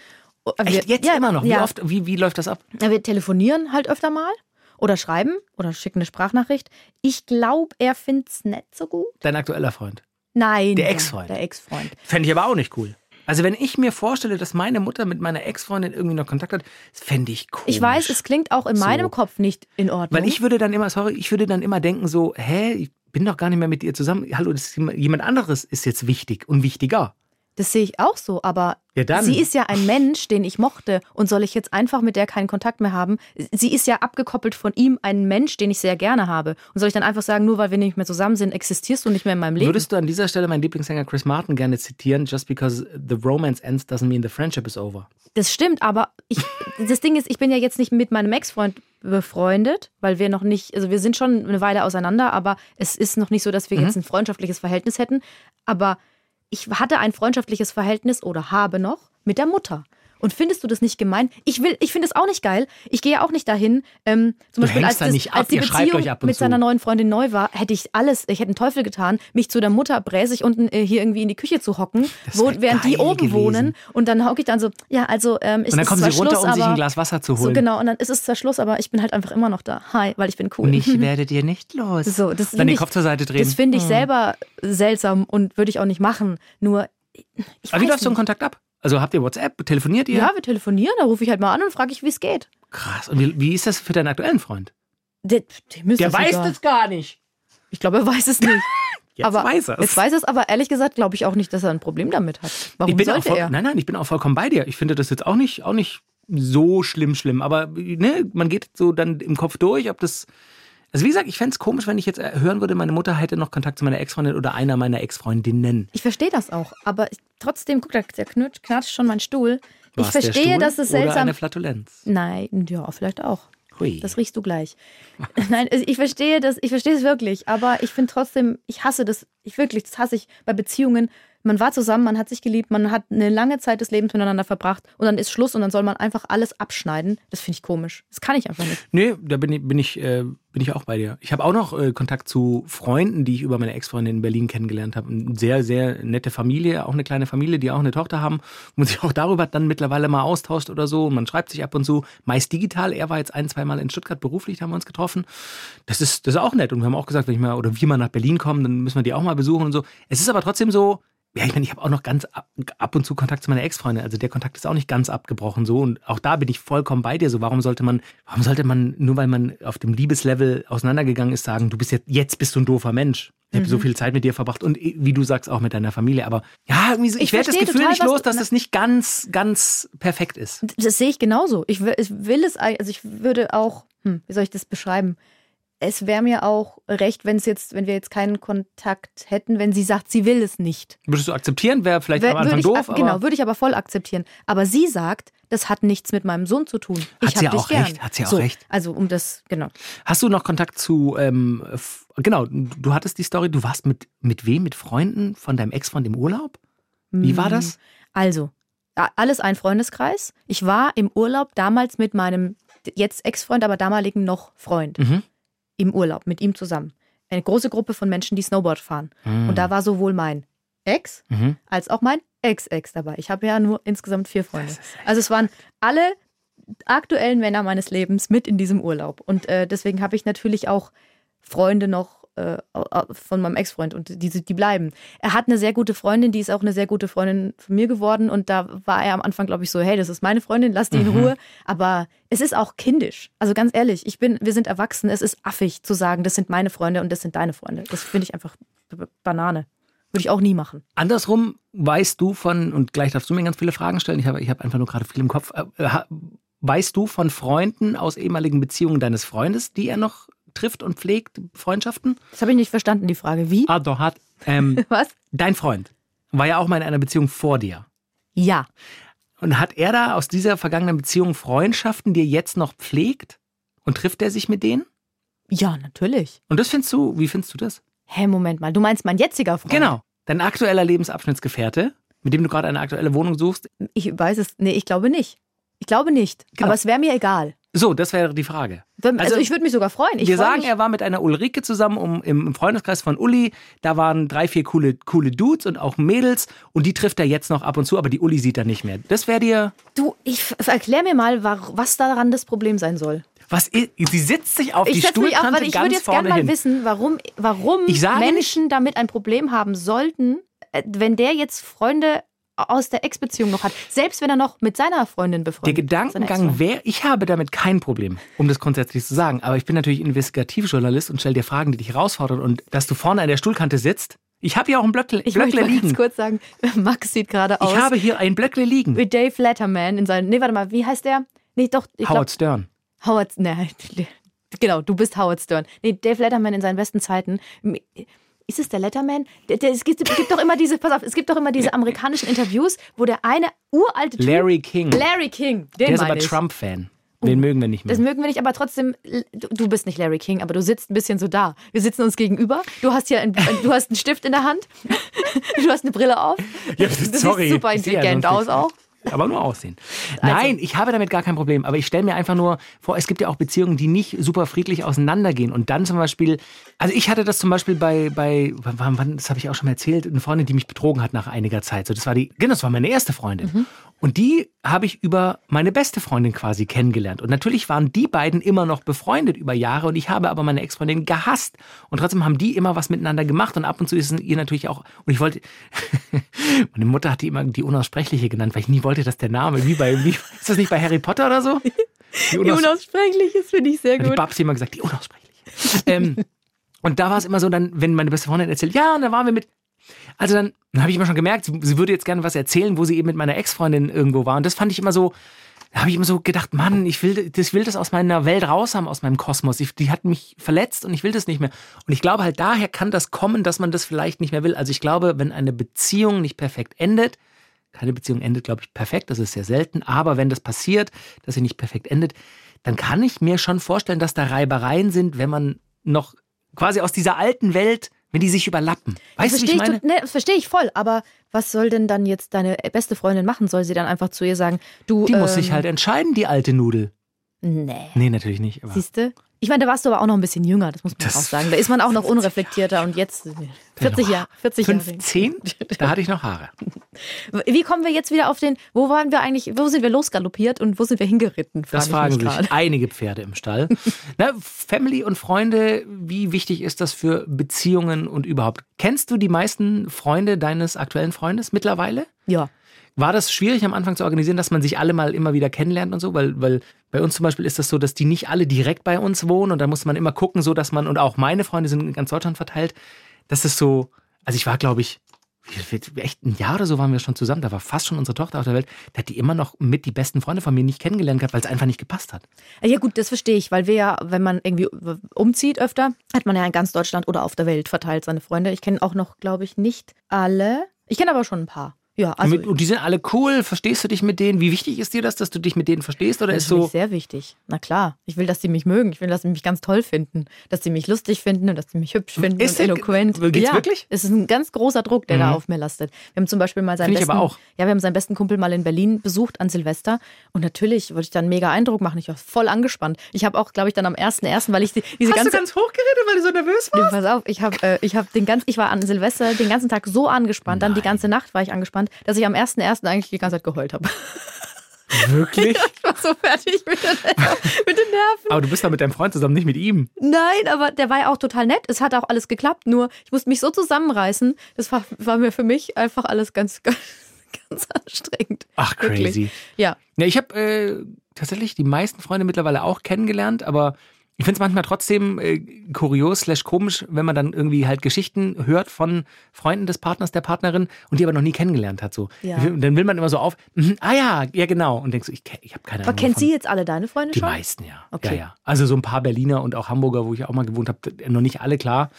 Äh, Echt, jetzt ja, immer noch? Wie ja. oft, wie, wie läuft das ab? Ja, Wir telefonieren halt öfter mal oder schreiben oder schicken eine Sprachnachricht. Ich glaube, er findet es nicht so gut. Dein aktueller Freund. Nein. Der Ex-Freund. Der Ex-Freund. Fände ich aber auch nicht cool. Also wenn ich mir vorstelle, dass meine Mutter mit meiner Ex-Freundin irgendwie noch Kontakt hat, das fände ich komisch. Ich weiß, es klingt auch in So. meinem Kopf nicht in Ordnung. Weil ich würde dann immer, sorry, ich würde dann immer denken so, hä, ich bin doch gar nicht mehr mit ihr zusammen. Hallo, jemand anderes ist jetzt wichtig und wichtiger. Das sehe ich auch so, aber Ja, sie ist ja ein Mensch, den ich mochte. Und soll ich jetzt einfach mit der keinen Kontakt mehr haben? Sie ist ja abgekoppelt von ihm, ein Mensch, den ich sehr gerne habe. Und soll ich dann einfach sagen, nur weil wir nicht mehr zusammen sind, existierst du nicht mehr in meinem Leben? Würdest du an dieser Stelle meinen Lieblingssänger Chris Martin gerne zitieren, just because the romance ends doesn't mean the friendship is over? Das stimmt, aber ich, das Ding ist, ich bin ja jetzt nicht mit meinem Ex-Freund befreundet, weil wir noch nicht, also wir sind schon eine Weile auseinander, aber es ist noch nicht so, dass wir Mhm. jetzt ein freundschaftliches Verhältnis hätten. Aber ich hatte ein freundschaftliches Verhältnis oder habe noch mit der Mutter. Und findest du das nicht gemein? Ich will, ich finde es auch nicht geil. Ich gehe auch nicht dahin. Ähm, zum Du Beispiel, als, da das, nicht ab, als die Beziehung und mit zu. seiner neuen Freundin neu war, hätte ich alles, ich hätte einen Teufel getan, mich zu der Mutter bräsig unten äh, hier irgendwie in die Küche zu hocken, wo, während die oben gewesen. wohnen. Und dann hocke ich dann so, ja, also ähm, ich Und dann ist kommen sie runter, Schluss, um sich aber ein Glas Wasser zu so holen. genau, und dann ist es zwar Schluss, aber ich bin halt einfach immer noch da. Hi, weil ich bin cool. Mich werdet ihr nicht los. So, das dann den ich- Kopf zur Seite drehen. Das finde ich selber seltsam und würde ich auch nicht machen. Nur, ich Aber wie läuft so ein. Kontakt ab? Also habt ihr WhatsApp? Telefoniert ihr? Ja, wir telefonieren, da rufe ich halt mal an und frage ich, wie es geht. Krass. Und wie, wie ist das für deinen aktuellen Freund? Der, dem ist das egal. gar nicht. Ich glaube, er weiß es nicht. Jetzt aber, weiß er Jetzt weiß er es, aber ehrlich gesagt glaube ich auch nicht, dass er ein Problem damit hat. Warum ich bin auch sollte voll, er? Nein, nein, ich bin auch vollkommen bei dir. Ich finde das jetzt auch nicht, auch nicht so schlimm, schlimm. Aber ne, man geht so dann im Kopf durch, ob das. Also wie gesagt, ich fände es komisch, wenn ich jetzt äh, hören würde, meine Mutter hätte noch Kontakt zu meiner Ex-Freundin oder einer meiner Ex-Freundinnen. Ich verstehe das auch, aber ich, trotzdem, guck, da der knatscht, schon mein Stuhl. Ich War's verstehe, dass es Oder seltsam eine Flatulenz. Nein, ja, vielleicht auch. Hui. Das riechst du gleich. Nein, ich verstehe das, ich verstehe es wirklich, aber ich finde trotzdem, ich hasse das, ich wirklich, das hasse ich bei Beziehungen. Man war zusammen, man hat sich geliebt, man hat eine lange Zeit des Lebens miteinander verbracht und dann ist Schluss und dann soll man einfach alles abschneiden. Das finde ich komisch. Das kann ich einfach nicht. Nee, da bin ich, bin ich, äh, bin ich auch bei dir. Ich habe auch noch äh, Kontakt zu Freunden, die ich über meine Ex-Freundin in Berlin kennengelernt habe. Eine sehr, sehr nette Familie, auch eine kleine Familie, die auch eine Tochter haben, wo man sich auch darüber dann mittlerweile mal austauscht oder so. Und man schreibt sich ab und zu, meist digital. Er war jetzt ein, zwei Mal in Stuttgart beruflich, da haben wir uns getroffen. Das ist, das ist auch nett. Und wir haben auch gesagt, wenn ich mal oder wir mal nach Berlin kommen, dann müssen wir die auch mal besuchen und so. Es ist aber trotzdem so, ja, ich meine, ich habe auch noch ganz ab, ab und zu Kontakt zu meiner Ex-Freundin. Also der Kontakt ist auch nicht ganz abgebrochen so. Und auch da bin ich vollkommen bei dir. So, warum sollte man, warum sollte man, nur weil man auf dem Liebeslevel auseinandergegangen ist, sagen, du bist jetzt, jetzt bist du ein doofer Mensch. Ich habe so viel Zeit mit dir verbracht und äh, wie du sagst, auch mit deiner Familie. Aber ja, so, ich, Ich werde das Gefühl total, nicht los, dass das nicht ganz, ganz perfekt ist. Das sehe ich genauso. Ich will, ich will es, also ich würde auch, hm, wie soll ich das beschreiben? Es wäre mir auch recht, wenn es jetzt, wenn wir jetzt keinen Kontakt hätten, wenn sie sagt, sie will es nicht. Würdest du akzeptieren? Wäre vielleicht Wär- am Anfang ich, doof, genau, würde ich aber voll akzeptieren. Aber sie sagt, das hat nichts mit meinem Sohn zu tun. Ich Hat sie dich auch gern. recht, hat sie auch so, recht. Also um das, genau. Hast du noch Kontakt zu, ähm, genau, du hattest die Story, du warst mit, mit wem? Mit Freunden von deinem Ex-Freund im Urlaub? Wie war das? Also, a- alles ein Freundeskreis. Ich war im Urlaub damals mit meinem jetzt Ex-Freund, aber damaligen noch Freund. Mhm. Im Urlaub mit ihm zusammen. Eine große Gruppe von Menschen, die Snowboard fahren. Mhm. Und da war sowohl mein Ex Mhm. als auch mein Ex-Ex dabei. Ich habe ja nur insgesamt vier Freunde. Also es waren alle aktuellen Männer meines Lebens mit in diesem Urlaub. Und äh, deswegen habe ich natürlich auch Freunde noch äh, von meinem Ex-Freund und die, die bleiben. Er hat eine sehr gute Freundin, die ist auch eine sehr gute Freundin von mir geworden. Und da war er am Anfang, glaube ich, so, hey, das ist meine Freundin, lass die in Ruhe. Aber es ist auch kindisch. Also ganz ehrlich, ich bin, wir sind erwachsen. Es ist affig zu sagen, das sind meine Freunde und das sind deine Freunde. Das finde ich einfach Banane. Würde ich auch nie machen. Andersrum weißt du von, und gleich darfst du mir ganz viele Fragen stellen, ich habe ich hab einfach nur gerade viel im Kopf. Äh, weißt du von Freunden aus ehemaligen Beziehungen deines Freundes, die er noch trifft und pflegt, Freundschaften? Das habe ich nicht verstanden, die Frage. Wie? Ah, doch, hat. Ähm, Was? dein Freund war ja auch mal in einer Beziehung vor dir. Ja. Und hat er da aus dieser vergangenen Beziehung Freundschaften, die er jetzt noch pflegt? Und trifft er sich mit denen? Ja, natürlich. Und das findest du, wie findest du das? Hä, Moment mal. Du meinst mein jetziger Freund? Genau. Dein aktueller Lebensabschnittsgefährte, mit dem du gerade eine aktuelle Wohnung suchst. Ich weiß es. Nee, ich glaube nicht. Ich glaube nicht. Genau. Aber es wäre mir egal. So, das wäre die Frage. Also, Also, ich würde mich sogar freuen. Ich Wir freu sagen, mich. er war mit einer Ulrike zusammen um, im, Freundeskreis von Uli. Da waren drei, vier coole, coole Dudes und auch Mädels. Und die trifft er jetzt noch ab und zu, aber die Uli sieht er nicht mehr. Das wäre dir. Du, ich erklär mir mal, wa- was daran das Problem sein soll. Was sie sitzt sich auf die Ich auf, Stuhlkante weil ich würde jetzt gerne mal wissen, warum, warum Menschen damit ein Problem haben sollten, äh, wenn der jetzt Freunde aus der Ex-Beziehung noch hat. Selbst wenn er noch mit seiner Freundin Der befreundet ist. seiner Gedankengang wäre, ich habe damit kein Problem, um das grundsätzlich zu sagen. Aber ich bin natürlich Investigativjournalist und stelle dir Fragen, die dich herausfordern. Und dass du vorne an der Stuhlkante sitzt. Ich habe hier auch ein Blöckle, Ich möchte Blöckle mal ganz liegen. kurz sagen, Max sieht gerade aus Ich habe hier ein Blöckle liegen. wie Dave Letterman in seinem. Nee, warte mal, wie heißt der? Nee, doch, ich. Howard Stern. Howard, ne, genau, du bist Howard Stern. Nee, Dave Letterman in seinen besten Zeiten. Ist es der Letterman? Der, der, es gibt, gibt doch immer diese, pass auf, es gibt doch immer diese amerikanischen Interviews, wo der eine uralte Typ, Larry King. Larry King, den Der ist aber. Trump-Fan. Den mögen wir nicht mehr. Das mögen wir nicht, aber trotzdem, du, bist nicht Larry King, aber du sitzt ein bisschen so da. Wir sitzen uns gegenüber. Du hast hier ein, du hast einen Stift in der Hand. Du hast eine Brille auf. Ja, du sorry. siehst super intelligent aus auch. Aber nur aussehen. Also- Nein, ich habe damit gar kein Problem. Aber ich stelle mir einfach nur vor, es gibt ja auch Beziehungen, die nicht super friedlich auseinandergehen. Und dann zum Beispiel, also ich hatte das zum Beispiel bei, bei wann, wann, das habe ich auch schon mal erzählt, eine Freundin, die mich betrogen hat nach einiger Zeit. So, das war die, genau, das war meine erste Freundin. Mhm. Und die habe ich über meine beste Freundin quasi kennengelernt. Und natürlich waren die beiden immer noch befreundet über Jahre. Und ich habe aber meine Ex-Freundin gehasst. Und trotzdem haben die immer was miteinander gemacht. Und ab und zu ist es ihr natürlich auch, und ich wollte, meine Mutter hat die immer die Unaussprechliche genannt, weil ich nie wollte, dass der Name, wie bei, wie, ist das nicht bei Harry Potter oder so? Die, Unaus Unaussprechliches finde ich sehr hat die gut. Babsi immer gesagt, die Unaussprechliche. ähm, und da war es immer so, dann, wenn meine beste Freundin erzählt, ja, und da waren wir mit, also dann, dann habe ich immer schon gemerkt, sie, würde jetzt gerne was erzählen, wo sie eben mit meiner Ex-Freundin irgendwo war. Und das fand ich immer so, da habe ich immer so gedacht, Mann, ich will, das- ich will das aus meiner Welt raus haben, aus meinem Kosmos. Ich, die hat mich verletzt und ich will das nicht mehr. Und ich glaube halt, daher kann das kommen, dass man das vielleicht nicht mehr will. Also ich glaube, wenn eine Beziehung nicht perfekt endet, keine Beziehung endet, glaube ich, perfekt, das ist sehr selten, aber wenn das passiert, dass sie nicht perfekt endet, dann kann ich mir schon vorstellen, dass da Reibereien sind, wenn man noch quasi aus dieser alten Welt, wenn die sich überlappen. Weißt du, wie verstehe ich meine? ich, ne, das verstehe ich voll, aber was soll denn dann jetzt deine beste Freundin machen? Soll sie dann einfach zu ihr sagen, du. Die muss ähm, sich halt entscheiden, die alte Nudel. Nee. Nee, natürlich nicht. Siehst du? Ich meine, da warst du aber auch noch ein bisschen jünger, das muss man Das- auch sagen. Da ist man auch noch unreflektierter und jetzt äh, 40 Jahre. 40 Jahre. 15, da hatte ich noch Haare. Wie kommen wir jetzt wieder auf den, wo waren wir eigentlich, wo sind wir losgaloppiert und wo sind wir hingeritten? frag Das fragen sich einige Pferde im Stall. Na, Family und Freunde, wie wichtig ist das für Beziehungen und überhaupt? Kennst du die meisten Freunde deines aktuellen Freundes mittlerweile? Ja. War das schwierig am Anfang zu organisieren, dass man sich alle mal immer wieder kennenlernt und so? Weil, weil bei uns zum Beispiel ist das so, dass die nicht alle direkt bei uns wohnen und da muss man immer gucken, so dass man, und auch meine Freunde sind in ganz Deutschland verteilt, dass es so, also ich war, glaube ich, echt ein Jahr oder so waren wir schon zusammen, da war fast schon unsere Tochter auf der Welt, da hat die immer noch mit die besten Freunde von mir nicht kennengelernt gehabt, weil es einfach nicht gepasst hat. Ja gut, das verstehe ich, weil wir ja, wenn man irgendwie umzieht öfter, hat man ja in ganz Deutschland oder auf der Welt verteilt seine Freunde. Ich kenne auch noch, glaube ich, nicht alle. Ich kenne aber schon ein paar. Ja, also und, mit, und die sind alle cool, verstehst du dich mit denen? Wie wichtig ist dir das, dass du dich mit denen verstehst? Oder das ist so, sehr wichtig. Na klar, ich will, dass sie mich mögen. Ich will, dass sie mich ganz toll finden. Dass sie mich lustig finden und dass sie mich hübsch finden Ist und eloquent. geht's ja, wirklich? Es ist ein ganz großer Druck, der da Mhm. auf mir lastet. Wir haben zum Beispiel mal seinen ich besten, aber auch. ja, wir haben seinen besten Kumpel mal in Berlin besucht an Silvester und natürlich wollte ich dann einen mega Eindruck machen. Ich war voll angespannt. Ich habe auch, glaube ich, dann am 1.1., weil ich die, diese ganze hochgeredet, weil du so nervös Nee, pass auf, ich habe äh, ich hab den ganz, ich war an Silvester den ganzen Tag so angespannt, dann die ganze Nacht war ich angespannt, dass ich am 1.1. eigentlich die ganze Zeit geheult habe. Wirklich? Ich war so fertig mit, den- mit den Nerven. Aber du bist da mit deinem Freund zusammen, nicht mit ihm. Nein, aber der war ja auch total nett. Es hat auch alles geklappt, nur ich musste mich so zusammenreißen. Das war, war mir für mich einfach alles ganz, ganz, ganz anstrengend. Ach, Wirklich. crazy. Ja, Ja, ich habe äh, tatsächlich die meisten Freunde mittlerweile auch kennengelernt, aber Ich finde es manchmal trotzdem äh, kurios, slash komisch, wenn man dann irgendwie halt Geschichten hört von Freunden des Partners, der Partnerin und die aber noch nie kennengelernt hat. So. Ja. Dann will man immer so auf, mhm, ah ja, ja genau. Und denkst so, ich, ich habe keine Aber Ahnung. kennt wovon. sie jetzt alle deine Freunde Die schon? meisten, ja. Okay. ja, ja. Also so ein paar Berliner und auch Hamburger, wo ich auch mal gewohnt habe, noch nicht alle klar.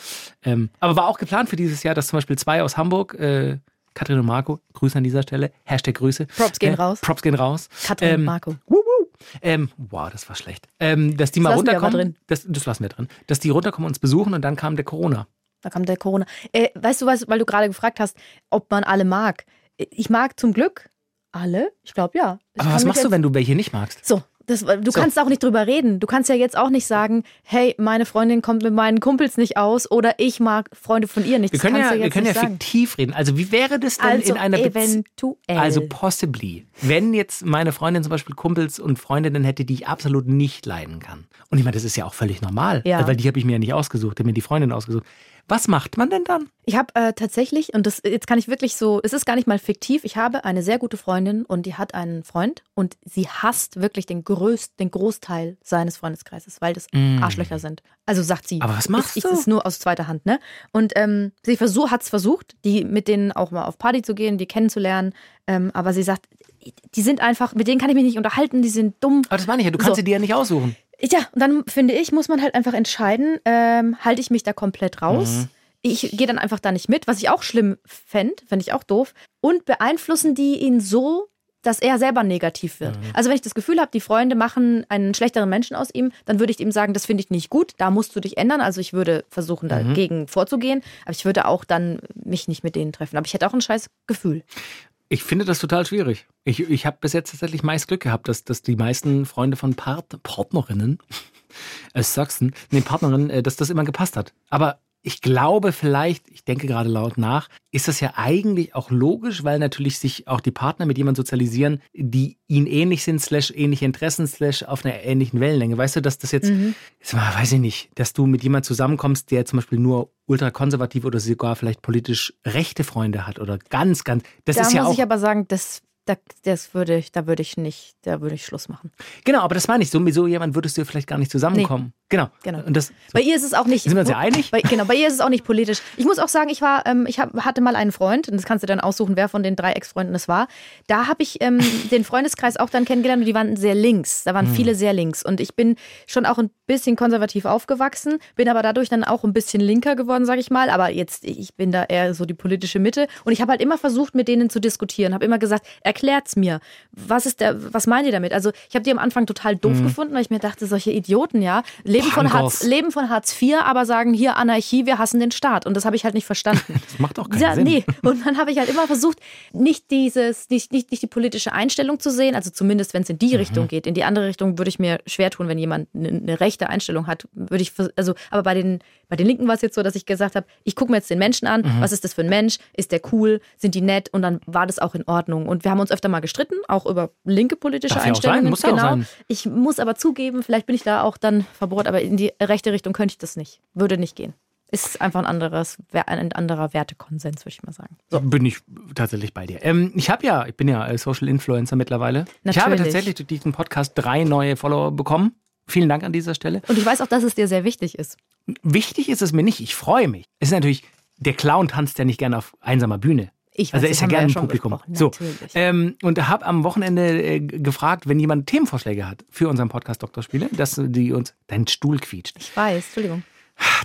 Ähm, aber war auch geplant für dieses Jahr, dass zum Beispiel zwei aus Hamburg, äh, Katrin und Marco, Grüße an dieser Stelle, Hashtag Grüße. Props gehen äh, raus. Props gehen raus. Katrin und Ähm, Marco. Ähm, wow, das war schlecht. Ähm, dass die mal wir aber runterkommen. drin. Das, das lassen wir drin. Dass die runterkommen und uns besuchen und dann kam der Corona. Da kam der Corona. Äh, weißt du was, weil du gerade gefragt hast, ob man alle mag. Ich mag zum Glück alle. Ich glaube ja. Ich Aber was machst du, wenn du welche nicht magst? So, das, du So. kannst auch nicht drüber reden. Du kannst ja jetzt auch nicht sagen, hey, meine Freundin kommt mit meinen Kumpels nicht aus oder ich mag Freunde von ihr nicht. Wir können ja, du wir können ja sagen. fiktiv reden. Also wie wäre das denn Also in einer Beziehung? eventuell. Also possibly. Wenn jetzt meine Freundin zum Beispiel Kumpels und Freundinnen hätte, die ich absolut nicht leiden kann. Und ich meine, das ist ja auch völlig normal. Ja. Weil die habe ich mir ja nicht ausgesucht, ich habe mir die Freundin ausgesucht. Was macht man denn dann? Ich habe äh, tatsächlich, und das jetzt kann ich wirklich so, es ist gar nicht mal fiktiv, ich habe eine sehr gute Freundin und die hat einen Freund und sie hasst wirklich den, größt, den Großteil seines Freundeskreises, weil das Arschlöcher sind. Also sagt sie. Mm. Aber was machst ich, du? Ich ist nur aus zweiter Hand, ne? Und ähm, sie versuch, hat es versucht, die mit denen auch mal auf Party zu gehen, die kennenzulernen. Ähm, aber sie sagt, die sind einfach, mit denen kann ich mich nicht unterhalten, die sind dumm. Aber das meine ich ja, du kannst So. sie dir ja nicht aussuchen. Ja, und dann finde ich, muss man halt einfach entscheiden, ähm, halte ich mich da komplett raus. Mhm. Ich gehe dann einfach da nicht mit, was ich auch schlimm fände, fände ich auch doof. Und beeinflussen die ihn so, dass er selber negativ wird. Mhm. Also wenn ich das Gefühl habe, die Freunde machen einen schlechteren Menschen aus ihm, dann würde ich ihm sagen, das finde ich nicht gut, da musst du dich ändern. Also ich würde versuchen, Mhm. dagegen vorzugehen, aber ich würde auch dann mich nicht mit denen treffen. Aber ich hätte auch ein scheiß Gefühl. Ich finde das total schwierig. Ich, ich habe bis jetzt tatsächlich meist Glück gehabt, dass, dass die meisten Freunde von Part Partnerinnen, es Sachsen, nee, Partnerinnen, äh, dass das immer gepasst hat. Aber ich glaube vielleicht, ich denke gerade laut nach, ist das ja eigentlich auch logisch, weil natürlich sich auch die Partner mit jemandem sozialisieren, die ihnen ähnlich sind, slash ähnliche Interessen, slash auf einer ähnlichen Wellenlänge. Weißt du, dass das jetzt, jetzt mal, weiß ich nicht, dass du mit jemandem zusammenkommst, der zum Beispiel nur ultrakonservativ oder sogar vielleicht politisch rechte Freunde hat oder ganz, ganz, das da ist ja muss auch ich aber sagen, das, da, das würde ich, da würde ich nicht, da würde ich Schluss machen. Genau, aber das meine ich. So mit so jemand würdest du vielleicht gar nicht zusammenkommen. Genau. Genau. Und das, Bei ihr ist es auch nicht. Sind wir uns ja einig? Bei, genau, bei ihr ist es auch nicht politisch. Ich muss auch sagen, ich war, ähm, ich hab, hatte mal einen Freund, und das kannst du dann aussuchen, wer von den drei Ex-Freunden es war. Da habe ich ähm, den Freundeskreis auch dann kennengelernt und die waren sehr links. Da waren Hm. viele sehr links. Und ich bin schon auch ein bisschen konservativ aufgewachsen, bin aber dadurch dann auch ein bisschen linker geworden, sage ich mal. Aber jetzt, ich bin da eher so die politische Mitte. Und ich habe halt immer versucht, mit denen zu diskutieren. Habe immer gesagt, erklärt's mir. Was ist der, was meint ihr damit? Also ich habe die am Anfang total doof gefunden, weil ich mir dachte, solche Idioten, ja, leben von Punkers. Hartz, leben von Hartz IV, aber sagen hier Anarchie, wir hassen den Staat. Und das habe ich halt nicht verstanden. das macht auch keinen Ja, Sinn. nee. Und dann habe ich halt immer versucht, nicht dieses, nicht, nicht, nicht die politische Einstellung zu sehen, also zumindest wenn es in die Mhm. Richtung geht. In die andere Richtung würde ich mir schwer tun, wenn jemand eine, eine rechte Einstellung hat, würde ich, also, aber bei den, bei den Linken war es jetzt so, dass ich gesagt habe, ich gucke mir jetzt den Menschen an, Mhm. was ist das für ein Mensch, ist der cool, sind die nett und dann war das auch in Ordnung. Und wir haben uns öfter mal gestritten, auch über linke politische Darf ja auch Einstellungen. sein, muss ja auch genau. sein. Ich muss aber zugeben, vielleicht bin ich da auch dann verbohrt, aber in die rechte Richtung könnte ich das nicht. Würde nicht gehen. Ist einfach ein anderes, ein anderer Wertekonsens, würde ich mal sagen. So. Bin ich tatsächlich bei dir. Ähm, ich habe ja, ich bin ja äh, Social Influencer mittlerweile. Ich habe Natürlich. tatsächlich durch diesen Podcast drei neue Follower bekommen. Vielen Dank an dieser Stelle. Und ich weiß auch, dass es dir sehr wichtig ist. Wichtig ist es mir nicht. Ich freue mich. Es ist natürlich, der Clown tanzt ja nicht gerne auf einsamer Bühne. Ich weiß, also er ist ja gerne im Publikum. So, ähm, und habe am Wochenende äh, gefragt, wenn jemand Themenvorschläge hat für unseren Podcast Doktorspiele, dass die uns dein Stuhl quietscht. Ich weiß, Entschuldigung.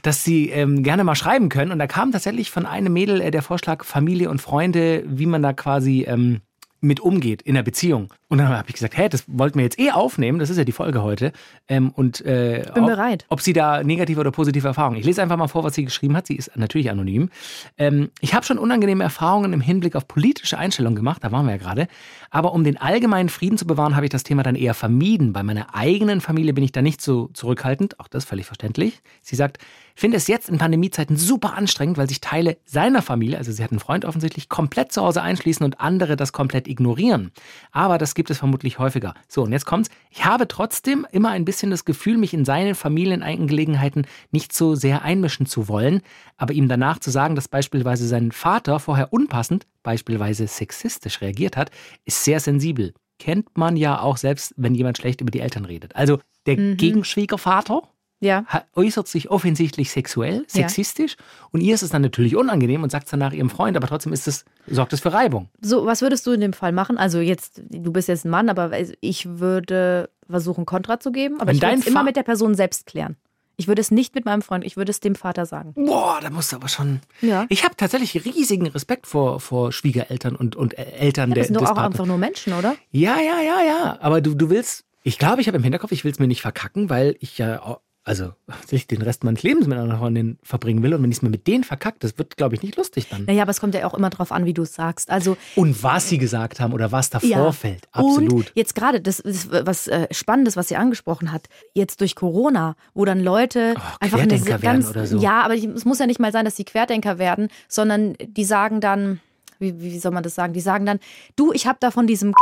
dass sie ähm, gerne mal schreiben können. Und da kam tatsächlich von einem Mädel äh, der Vorschlag Familie und Freunde, wie man da quasi ähm, mit umgeht in der Beziehung. Und dann habe ich gesagt, hä, das wollten wir jetzt eh aufnehmen, das ist ja die Folge heute. Ähm, und äh, Bin ob, bereit. ob sie da negative oder positive Erfahrungen. Ich lese einfach mal vor, was sie geschrieben hat. Sie ist natürlich anonym. Ähm, ich habe schon unangenehme Erfahrungen im Hinblick auf politische Einstellungen gemacht, da waren wir ja gerade. Aber um den allgemeinen Frieden zu bewahren, habe ich das Thema dann eher vermieden. Bei meiner eigenen Familie bin ich da nicht so zurückhaltend, auch das ist völlig verständlich. Sie sagt, finde es jetzt in Pandemiezeiten super anstrengend, weil sich Teile seiner Familie, also sie hat einen Freund offensichtlich, komplett zu Hause einschließen und andere das komplett ignorieren. Aber das gibt es vermutlich häufiger. So, und jetzt kommt's. Ich habe trotzdem immer ein bisschen das Gefühl, mich in seine Familienangelegenheiten nicht so sehr einmischen zu wollen, aber ihm danach zu sagen, dass beispielsweise sein Vater vorher unpassend, beispielsweise sexistisch reagiert hat, ist sehr sensibel. Kennt man ja auch selbst, wenn jemand schlecht über die Eltern redet. Also der Mhm. Gegenschwiegervater, Ja. äußert sich offensichtlich sexuell, sexistisch und ihr ist es dann natürlich unangenehm und sagt es dann nach ihrem Freund, aber trotzdem ist es, sorgt es für Reibung. So, was würdest du in dem Fall machen? Also jetzt, du bist jetzt ein Mann, aber ich würde versuchen, Kontra zu geben, aber Wenn ich würde es immer mit der Person selbst klären. Ich würde es nicht mit meinem Freund, ich würde es dem Vater sagen. Boah, da musst du aber schon. Ja. Ich habe tatsächlich riesigen Respekt vor, vor Schwiegereltern und, und Eltern Das der, sind doch auch Partners. einfach nur Menschen, oder? Ja, ja, ja, ja. Aber du, du willst, ich glaube, ich habe im Hinterkopf, ich will es mir nicht verkacken, weil ich ja, also ich den Rest meines Lebens mit einer Freundin verbringen will und wenn ich es mir mit denen verkackt, das wird, glaube ich, nicht lustig dann. Naja, aber es kommt ja auch immer drauf an, wie du es sagst. Also Und was sie gesagt haben oder was davor Ja. fällt, absolut. Und jetzt gerade, das ist was äh, Spannendes, was sie angesprochen hat, jetzt durch Corona, wo dann Leute Oh, einfach eine ganz, oder so. ja, aber es muss ja nicht mal sein, dass die Querdenker werden, sondern die sagen dann, wie, wie soll man das sagen? Die sagen dann, du, ich habe da von diesem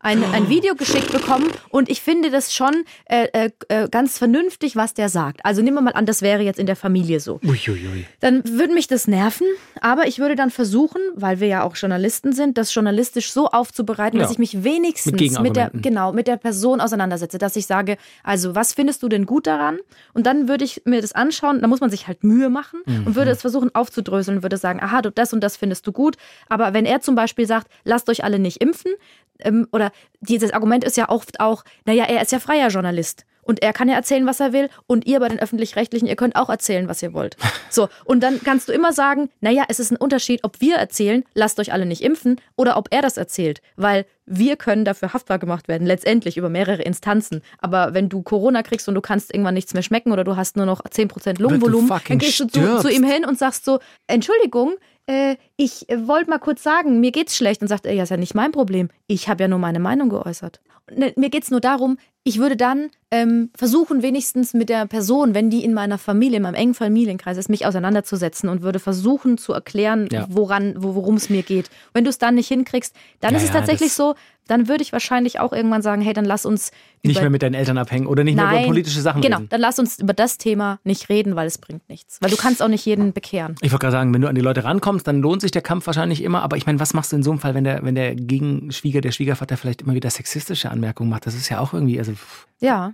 ein, ein Video geschickt bekommen und ich finde das schon äh, äh, äh, ganz vernünftig, was der sagt. Also nehmen wir mal an, das wäre jetzt in der Familie so Uiuiui. dann würde mich das nerven, aber ich würde dann versuchen, weil wir ja auch Journalisten sind, das journalistisch so aufzubereiten, Ja. dass ich mich wenigstens Mit mit, der genau mit der Person auseinandersetze, dass ich sage, also was findest du denn gut daran? Und dann würde ich mir das anschauen, da muss man sich halt Mühe machen und würde es versuchen aufzudröseln und würde sagen, aha, du das und das findest du gut, aber wenn er zum Beispiel sagt, lasst euch alle nicht impfen, ähm, oder dieses Argument ist ja oft auch, naja, er ist ja freier Journalist. Und er kann ja erzählen, was er will. Und ihr bei den Öffentlich-Rechtlichen, ihr könnt auch erzählen, was ihr wollt. So, und dann kannst du immer sagen, naja, es ist ein Unterschied, ob wir erzählen, lasst euch alle nicht impfen, oder ob er das erzählt. Weil wir können dafür haftbar gemacht werden, letztendlich über mehrere Instanzen. Aber wenn du Corona kriegst und du kannst irgendwann nichts mehr schmecken oder du hast nur noch 10% Lungenvolumen, dann gehst du zu, zu ihm hin und sagst so, Entschuldigung, äh, ich äh, wollte mal kurz sagen, mir geht's schlecht. Und sagt er, ja, ist ja nicht mein Problem. Ich habe ja nur meine Meinung geäußert. Ne, Mir geht's nur darum, ich würde dann ähm, versuchen, wenigstens mit der Person, wenn die in meiner Familie, in meinem engen Familienkreis ist, mich auseinanderzusetzen und würde versuchen zu erklären, Ja. woran, wo, worum es mir geht. Wenn du es dann nicht hinkriegst, dann Ja, ist es tatsächlich so, dann würde ich wahrscheinlich auch irgendwann sagen, hey, dann lass uns Nicht mehr mit deinen Eltern abhängen oder nicht mehr Nein, über politische Sachen Genau, reden. dann lass uns über das Thema nicht reden, weil es bringt nichts. Weil du kannst auch nicht jeden bekehren. Ich wollte gerade sagen, wenn du an die Leute rankommst, dann lohnt sich der Kampf wahrscheinlich immer. Aber ich meine, was machst du in so einem Fall, wenn der, wenn der Gegenschwieger, der Schwiegervater vielleicht immer wieder sexistische Anmerkungen macht? Das ist ja auch irgendwie, also Ja,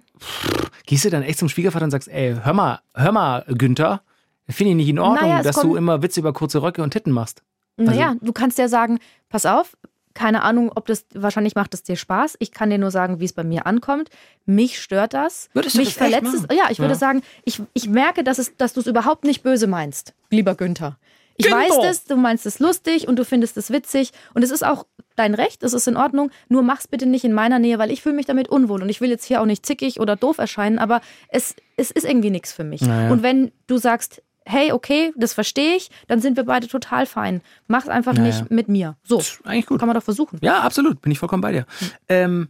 gehst du dann echt zum Schwiegervater und sagst, ey, hör mal, hör mal, Günther, finde ich nicht in Ordnung, Naja, dass du immer Witze über kurze Röcke und Titten machst. naja, du kannst ja sagen, pass auf, keine Ahnung, ob das, wahrscheinlich macht es dir Spaß. Ich kann dir nur sagen, wie es bei mir ankommt. Mich stört das. Würdest du Mich das echt verletzt es. Ja, ich würde Ja. sagen, ich, ich merke, dass, es, dass du es überhaupt nicht böse meinst, lieber Günther. Ich Günther! weiß das, du meinst es lustig und du findest es witzig und es ist auch dein Recht, es ist in Ordnung, nur mach's bitte nicht in meiner Nähe, weil ich fühle mich damit unwohl und ich will jetzt hier auch nicht zickig oder doof erscheinen, aber es, es ist irgendwie nichts für mich. Naja. Und wenn du sagst, hey, okay, das verstehe ich, dann sind wir beide total fein. Mach's einfach Naja. nicht mit mir. So, Ist eigentlich gut. kann man doch versuchen. Ja, absolut, bin ich vollkommen bei dir. Ähm,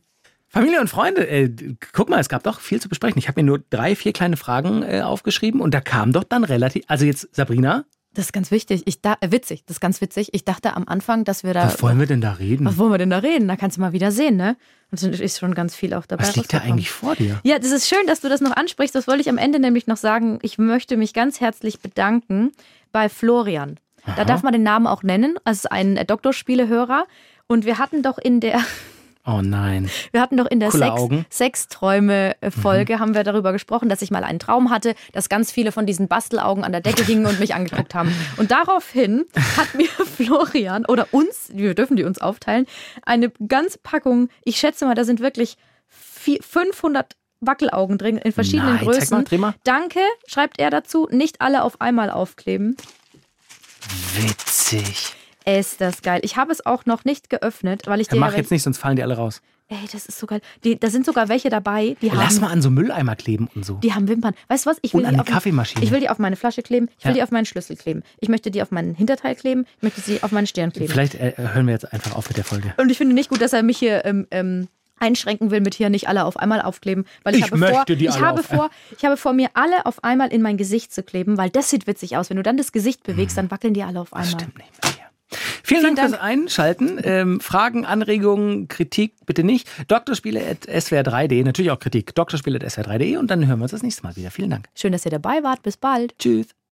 Familie und Freunde, äh, guck mal, es gab doch viel zu besprechen. Ich habe mir nur drei, vier kleine Fragen äh, aufgeschrieben und da kam doch dann relativ, also jetzt Sabrina, Das ist ganz wichtig. Ich da, äh, witzig, das ist ganz witzig. Ich dachte am Anfang, dass wir da. was wollen wir denn da reden? was wollen wir denn da reden? Da kannst du mal wieder sehen, ne? Und es ist schon ganz viel auch dabei. Was liegt da eigentlich vor dir? Ja, das ist schön, dass du das noch ansprichst. Das wollte ich am Ende nämlich noch sagen. Ich möchte mich ganz herzlich bedanken bei Florian. Da darf man den Namen auch nennen, als ein äh, Doktorspielehörer. Und wir hatten doch in der, Oh nein. wir hatten doch in der Coole Sex. Sexträume-Folge haben wir darüber gesprochen, dass ich mal einen Traum hatte, dass ganz viele von diesen Bastelaugen an der Decke hingen und mich angeguckt haben. Und daraufhin hat mir Florian oder uns, wir dürfen die uns aufteilen, eine ganze Packung, ich schätze mal, da sind wirklich vier- 500 Wackelaugen drin in verschiedenen Nein, zeig Größen. mal, mal. Danke, schreibt er dazu, nicht alle auf einmal aufkleben. Witzig. Ist das geil. Ich habe es auch noch nicht geöffnet, weil ich Ja, dir mach ja jetzt nicht, sonst fallen die alle raus. Ey, das ist so geil. Die, da sind sogar welche dabei, die Lass haben mal an so Mülleimer kleben und so. Die haben Wimpern. Weißt du was? Ich will Und an die die auf, Kaffeemaschine. Ich will die auf meine Flasche kleben. Ich will Ja. die auf meinen Schlüssel kleben. Ich möchte die auf meinen Hinterteil kleben. Ich möchte sie auf meinen Stirn kleben. Vielleicht äh, hören wir jetzt einfach auf mit der Folge. Und ich finde nicht gut, dass er mich hier ähm, ähm, einschränken will mit hier nicht alle auf einmal aufkleben, weil ich, Ich habe vor, möchte die ich habe auf- vor, ich habe vor mir alle auf einmal in mein Gesicht zu kleben, weil das sieht witzig aus. Wenn du dann das Gesicht bewegst, dann wackeln die alle auf einmal. Mhm. Stimmt nicht mehr. Vielen, Dank, Dank. fürs Einschalten. Ähm, Fragen, Anregungen, Kritik bitte nicht. Doktorspiele.swr3.de, natürlich auch Kritik. Doktorspiele.swr3.de und dann hören wir uns das nächste Mal wieder. Vielen Dank. Schön, dass ihr dabei wart. Bis bald. Tschüss.